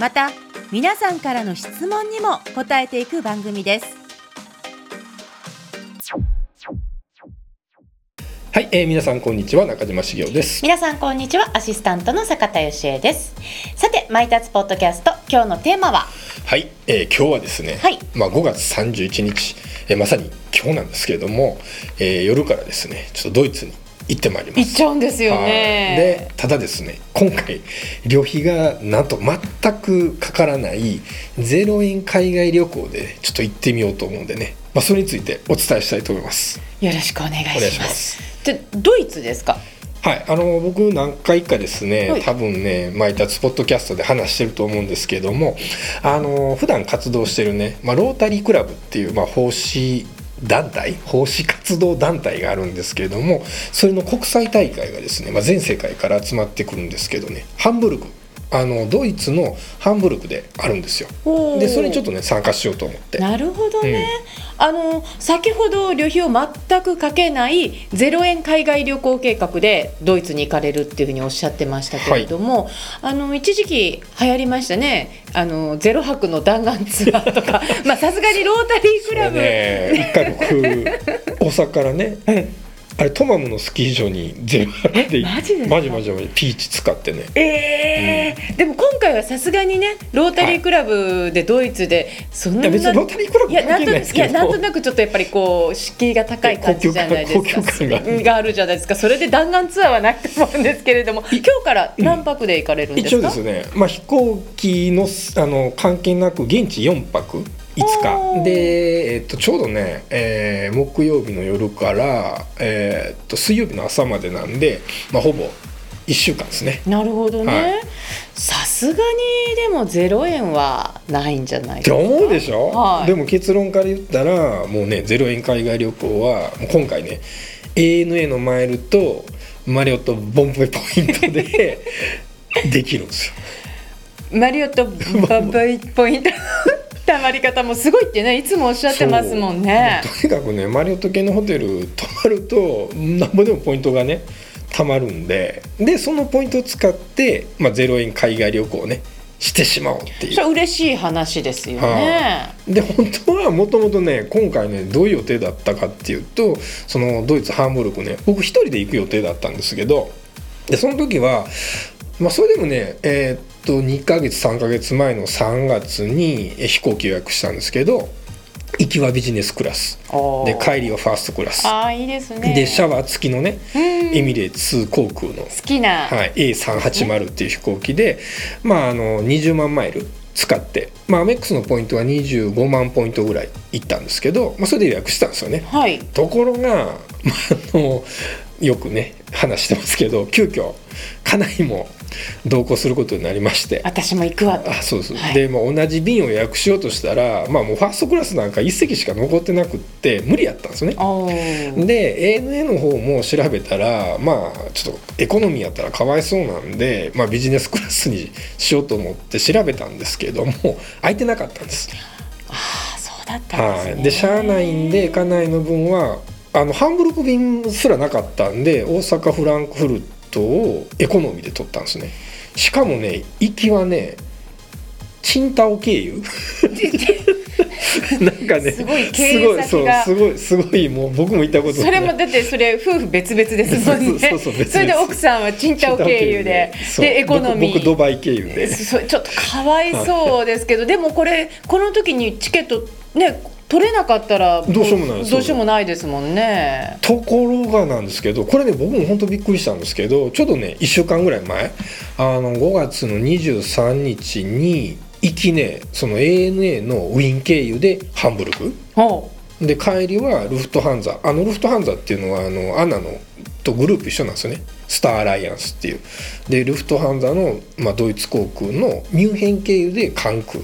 また皆さんからの質問にも答えていく番組です。はい、えー、皆さんこんにちは中島茂雄です。皆さんこんにちはアシスタントの坂田芳恵です。さてマイタツポッドキャスト今日のテーマは？はい、えー、今日はですね、はい。まあ5月31日、えー、まさに今日なんですけれども、えー、夜からですね、ちょっとドイツに行ってまいります。行っちゃうんですよはい。ねでただですね今回旅費がなんと全くかからない0円海外旅行でちょっと行ってみようと思うんでね、まあ、それについてお伝えしたいと思います。よろしくお願いします。お願いします。でドイツですか？はい、あの僕何回かですね、はい。多分ね毎達ポッドキャストで話してると思うんですけれどもあの普段活動してるね、まあ、ロータリークラブっていう、まあ、奉仕団体奉仕活動団体があるんですけれどもそれの国際大会がですね、まあ、全世界から集まってくるんですけどねハンブルクあのドイツのハンブルクであるんですよ。でそれにちょっとね参加しようと思って。なるほどね、あの先ほど旅費を全くかけない0円海外旅行計画でドイツに行かれるっていうふうにおっしゃってましたけれども、あの一時期流行りましたね。あのゼロ泊の弾丸ツアーとか。まあさすがにロータリークラブ、ね。一回僕大阪からね あれトマムのスキー場にゼロ泊でえマジマジマジマジピーチ使ってね。えーでも今回はさすがにねロータリークラブでドイツでそんな、いや別にロータリークラブいやなんといやなんとなくちょっとやっぱりこう敷居が高い感じじゃないですか。ががあるじゃないですか。それで弾丸ツアーはないと思うんですけれども今日から何泊で行かれるんですか、一応ですね、まあ、飛行機のあの関係なく現地4泊5おー。日で、えっと、ちょうどね、えー木曜日の夜から、えーっと水曜日の朝までなんで、まあ、ほぼ1週間ですね。なるほどはねさすがにでも0円はないんじゃないですか？って思うでしょ、はい。でも結論から言ったらもうね0円海外旅行はもう今回ね ANA のマイルとマリオットボンボイポイントで できるんですよ。マリオットババイポイントたまり方もすごいってねいつもおっしゃってますもんね。とにかくねマリオット系のホテル泊まるとなんぼでもポイントがねたまるんで。でそのポイントを使って、まあ、0円海外旅行をねしてしまおうっていう。それ嬉しい話ですよね。で本当はもともとね今回ねどういう予定だったかっていうとそのドイツハンブルクね僕一人で行く予定だったんですけどでその時はまあそれでもねえーっと2ヶ月3ヶ月前の3月にえ飛行機予約したんですけど行きはビジネスクラスで帰りはファーストクラスああいいですね。でシャワー付きのねうんエミレーツ航空の、好きな、はい、A380 っていう飛行機で、まあ、あの20万マイル使って、まあ、アメックスのポイントは25万ポイントぐらい行ったんですけど、まあ、それで予約したんですよね。はい。ところが、まあ、あのよくね話してますけど急遽家内も同行することになりまして。私も行くわと。あそうです、はいでもう同じ便を予約しようとしたら、まあ、もうファーストクラスなんか1席しか残ってなくって無理やったんですよね。で ANA の方も調べたらまあちょっとエコノミーやったらかわいそうなんで、まあ、ビジネスクラスにしようと思って調べたんですけども空いてなかったんです。あそうだったんですね。はい、でしゃあないんで家内の分はあのハンブルク便すらなかったんで大阪フランクフルトをエコノミーで取ったんですね。しかもね行きはねチンタオ経由 なんかねすごい経由先がすごいそうすごいすごいもう僕も行ったことそれもだってそれ夫婦別々ですもんね。そうそうそれで奥さんはチンタオ経由ででエコノミー。僕僕ドバイ経由でそちょっとかわいそうですけどでもこれこの時にチケットね取れなかったらどうしようもないどうしようもないですもんね。ところがなんですけどこれね僕も本当びっくりしたんですけどちょうどね1週間ぐらい前あの5月の23日に行きねその ANA のウィーン経由でハンブルク。ほで帰りはルフトハンザ。あのルフトハンザっていうのはあのアナのとグループ一緒なんですよね。スターアライアンスっていう。でルフトハンザの、まあ、ドイツ航空のミュンヘン経由で関空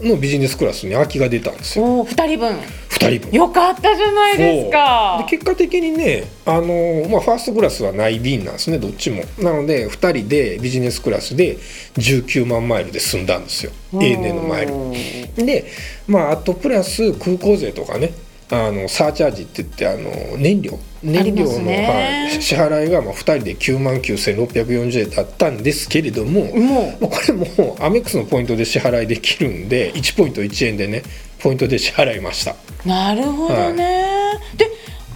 のビジネスクラスに空きが出たんですよ。二人分。2人分。よかったじゃないですか。で結果的にねあの、まあ、ファーストクラスはない便なんですねどっちも。なので2人でビジネスクラスで19万マイルで済んだんですよ。ANA のマイル。でまああとプラス空港税とかねあのサーチャージって言ってあの燃料。燃料の、はい、支払いがまあ2人で9万9640円だったんですけれども、もまあこれもアメックスのポイントで支払いできるんで1ポイント1円でねポイントで支払いました。うなるほどね、で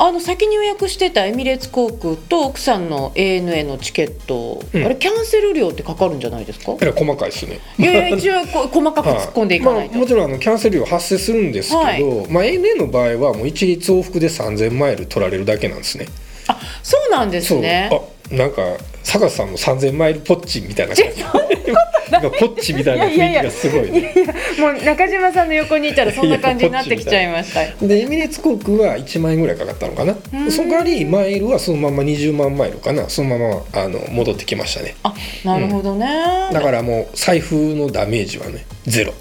あの先に予約してたエミレーツ航空と奥さんの ANA のチケット、うん。あれキャンセル料ってかかるんじゃないですか？えらい細かいですね。いやいや一応こう 細かく突っ込んでいかないと、まあ、もちろんあのキャンセル料発生するんですけど、はい。まあ、ANA の場合はもう一律往復で3000マイル取られるだけなんですね。あそうなんですね。そう。あなんか坂田さんの3000マイルポッチみたいな感じ。なんかポッチみたいな雰囲気がすごいいね。やいやもう中島さんの横にいたらそんな 感じになってきちゃいました。でエミレーツ航空は1万円ぐらいかかったのかな。うん。その代わりマイルはそのまま20万マイルかな。そのままあの戻ってきましたね。あなるほどね、だからもう財布のダメージはねゼロ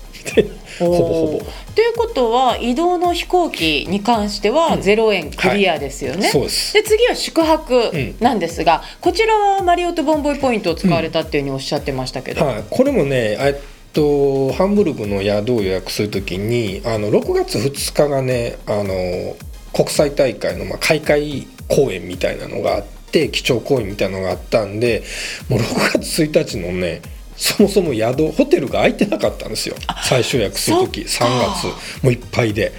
ほぼほぼ。ということは移動の飛行機に関してはうん。0円クリアですよね。そうです。で次は宿泊ん。なんですが、こちらはマリオットボンボイポイントを使われたっていうふうにおっしゃってましたけど、はい、これもねえっとハンブルクの宿を予約するときにあの6月2日がねあの国際大会の、まあ、開会公演みたいなのがあって基調講演みたいなのがあったんでもう6月1日のねそもそも宿ホテルが空いてなかったんですよ。最終予約する時そっか。3月。もういっぱいで。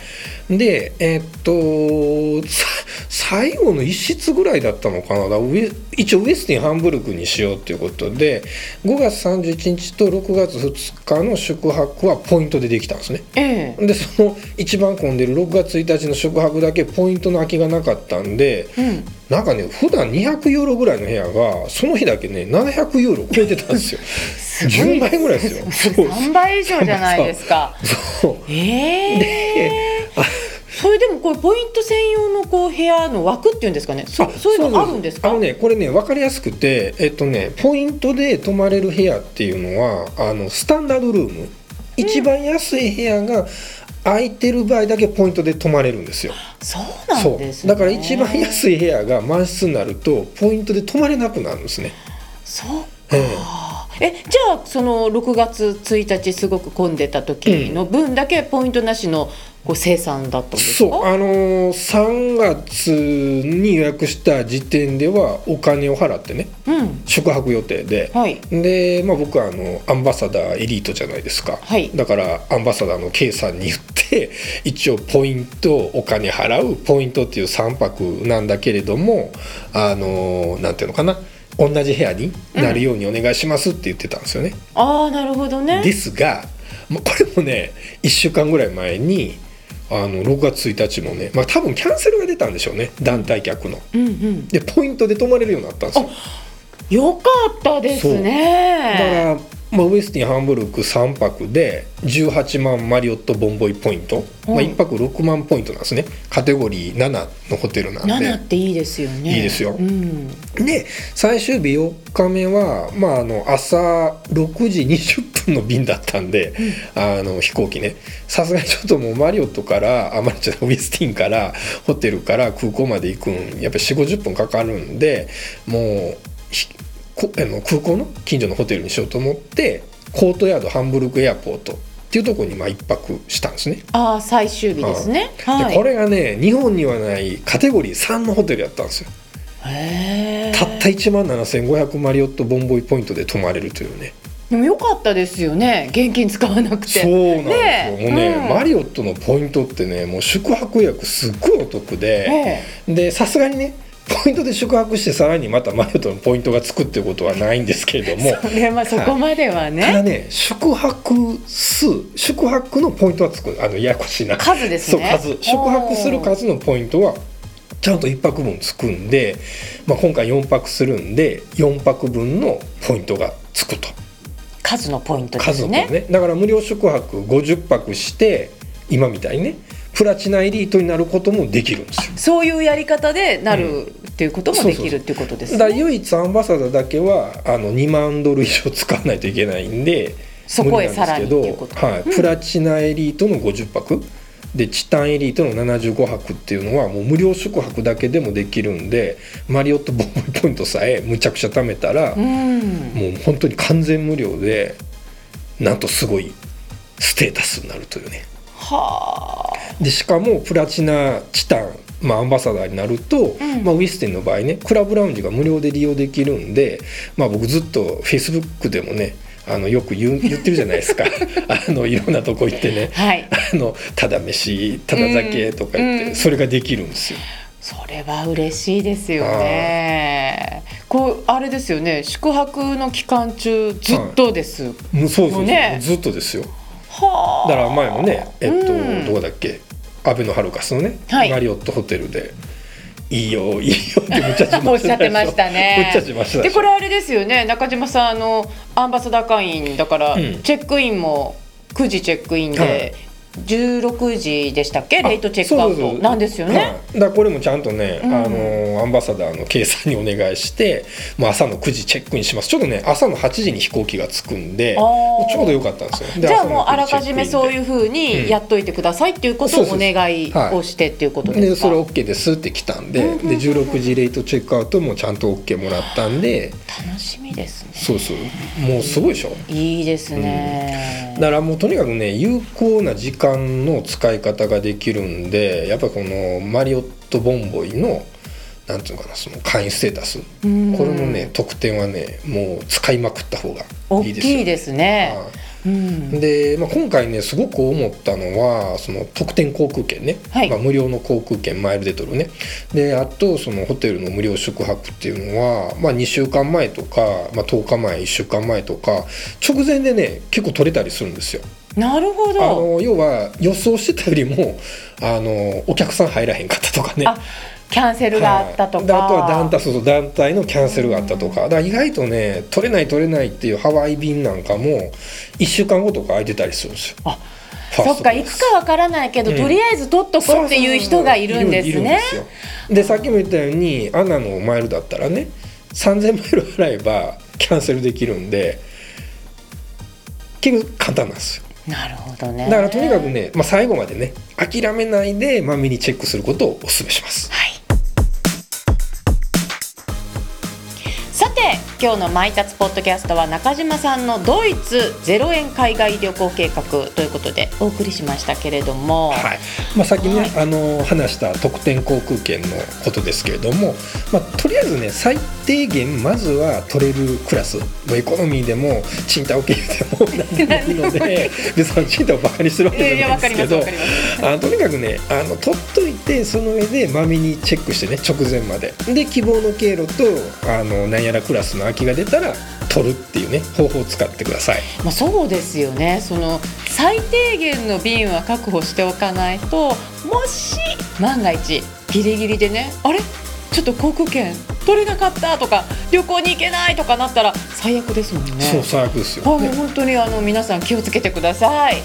でえっとさ最後の一室ぐらいだったのかな。一応ウエスティンハンブルクにしようということで5月31日と6月2日の宿泊はポイントでできたんですね。ええ。でその一番混んでる6月1日の宿泊だけポイントの空きがなかったんでうん、なんかね普段200ユーロぐらいの部屋がその日だけね700ユーロ超えてたんですよ。10倍ぐらいですよ。そう3倍以上じゃないですか。そう。ええそれでもこれポイント専用のこう部屋の枠っていうんですかね。そあそういうのあるんですか？あのねこれね分かりやすくてえっとねポイントで泊まれる部屋っていうのはあのスタンダードルーム一番安い部屋が空いてる場合だけポイントで泊まれるんですよ。そうなんですね。だから一番安い部屋が満室になるとポイントで泊まれなくなるんですね。そうえええじゃあその6月1日すごく混んでた時の分だけポイントなしのこう生産だったんですか、そうあのー、3月に予約した時点ではお金を払ってねうん。宿泊予定で、はい。で、まあ、僕はあのアンバサダーエリートじゃないですか、はい。だからアンバサダーの K さんに言って 一応ポイントお金払うポイントっていう3泊なんだけれどもあのなんていうのかな同じ部屋になるようにお願いしますって言ってたんですよね。ああなるほどねですがもうこれもね1週間ぐらい前にあの6月1日もね、まあ、多分キャンセルが出たんでしょうね団体客の。うんうんでポイントで泊まれるようになったんですよ。よかったですだかねら、まあ、ウエスティンハンブルク3泊で18万マリオットボンボイポイント、まあ、はい1泊6万ポイントなんですね。カテゴリー7のホテルなん7でっていいですよね。いいですよ。うん、で最終日4日目は、まあ、あの朝6時20分の便だったんで、あの飛行機ね。さすがにちょっともうマリオットからあマリオットウエスティンからホテルから空港まで行くんやっぱり4 5 0分かかるんでもうあの空港の近所のホテルにしようと思ってコートヤードハンブルクエアポートっていうところにまあ一泊したんですね。ああ最終日ですね。はい。でこれがね日本にはないカテゴリー3のホテルやったんですよ。へえたった1万7500マリオットボンボイポイントで泊まれるというね。でもよかったですよね。現金使わなくて。そうなんですよ、もうね、うん。マリオットのポイントってねもう宿泊予約すっごいお得で、え。でさすがにねポイントで宿泊してさらにまたマリオットのポイントがつくってことはないんですけれども。え それはそこまではただねね宿泊数宿泊のポイントはつくあのややこしいな。数ですね。そう数。宿泊する数のポイントはちゃんと1泊分つくんで、まあ、今回4泊するんで4泊分のポイントがつくと。数のポイントで数すね。のポイントね。だから無料宿泊50泊して今みたいにねプラチナエリートになることもできるんですよ。そういうやり方でなるっっていうこともできるっていうことですね。唯一アンバサダーだけはあの2万ドル以上使わないといけないんでそこへさらにっていうこと。はい。うん。プラチナエリートの50泊。でチタンエリートの75泊っていうのはもう無料宿泊だけでもできるんでマリオットボンボイポイントさえむちゃくちゃ貯めたら、うん。もう本当に完全無料でなんとすごいステータスになるというねはあ。でしかもプラチナチタン、まあ、アンバサダーになると、うん。まあ、ウィステンの場合ねクラブラウンジが無料で利用できるんで、まあ、僕ずっとフェイスブックでもねあのよく言う言ってるじゃないですか。あのいろんなとこ行ってね。はい。あのただ飯ただ酒とか言って、うんそれができるんですよ。それは嬉しいですよね。こうあれですよね宿泊の期間中ずっとです、もうそうそうそう、ねずっとですよはあだから前もねえっと、うん。どこだっけ？アベノハルカスのね、はい。マリオットホテルで「いいよいいよ」ってむっちゃ自慢おっしゃってましたね。たでしこれあれですよね。中島さんあのアンバサダー会員だから、うん。チェックインも9時チェックインで、はい16時でしたっけ？あレイトチェックアウそうそうそう。トなんですよね。はいだこれもちゃんとね、うん。あのアンバサダーの計算にお願いしてもう朝の9時チェックインします。ちょっとね朝の8時に飛行機が着くんでちょうどよかったんですよ。でじゃあもうあら9時チェックインで。かじめそういうふうにやっといてくださいっていうことをお願いをしてっていうことでか？ですそれ OK ですって来たんで,、うんうんうん。で16時レイトチェックアウトもちゃんと OK もらったんで。楽しみですね。そうそう。もうすごいでしょ？いいですね。だからもうとにかくね有効な時間の使い方ができるんでやっぱりこのマリオットボンボイのなんていうのかなその会員ステータス、うん。これのね特典はねもう使いまくった方が大いいですよきいですね。はい。うん。で、まあ、今回ねすごく思ったのはその特典航空券ね、はい。まあ、無料の航空券マイルで取るね。であとそのホテルの無料宿泊っていうのは、まあ、2週間前とか、まあ、10日前1週間前とか直前でね結構取れたりするんですよ。なるほあど。の要は予想してたよりもあのお客さん入らへんかったとかね。あキャンセルがあったとはいであとは団か。体そうそう団体のキャンセルがあったとかだから意外とね取れない取れないっていうハワイ便なんかも1週間後とか空いてたりするんですよ。あそっか行くかわからないけど、うんとりあえず取っとこうっていう人がいるんですね。でさっきも言ったようにアナのマイルだったらね3000マイル払えばキャンセルできるんで結構簡単なんですよなるほどね。だからとにかくね、まあ、最後までね諦めないでまめにチェックすることをお勧めしますはい。さて今日の「マイタツポッドキャスト」は中島さんのドイツ0円海外旅行計画ということでお送りしましたけれども、はいまあ、さっきね、はいあの話した特典航空券のことですけれども、まあ、とりあえずね最低限まずは取れるクラスエコノミーでも賃貸受け入れでも何でもいいので 別に賃貸をバカにしてるわけじゃないですけど。あのとにかくねあの取っといてその上でまめにチェックしてね直前までで希望の経路とあの何やらクラスの空きが出たら取るっていうね方法を使ってください。まあ、そうですよねその最低限の便は確保しておかないともし万が一ギリギリでねあれ？ちょっと航空券取れなかったとか旅行に行けないとかなったら最悪ですもんね。そう最悪ですよ、はい、本当にあの皆さん気をつけてください。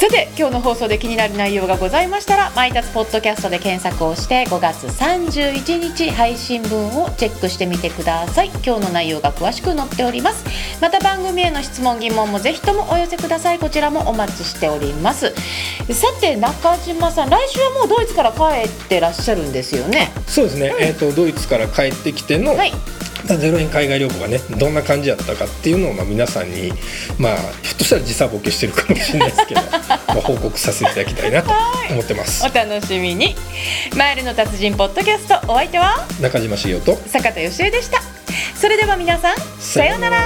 さて今日の放送で気になる内容がございましたら「マイタツポッドキャスト」で検索をして5月31日配信分をチェックしてみてください。今日の内容が詳しく載っております。また番組への質問疑問もぜひともお寄せください。こちらもお待ちしております。さて中島さん来週はもうドイツから帰ってらっしゃるんですよね？そうですね、えー、とドイツから帰ってきての、はいまあゼロ円海外旅行がねどんな感じやったかっていうのをまあ皆さんにまあひょっとしたら時差ボケしてるかもしれないですけど まあ報告させていただきたいなと思ってます。お楽しみに。マイルの達人ポッドキャストお相手は？中島茂雄と坂田芳恵でした。それでは皆さんさようなら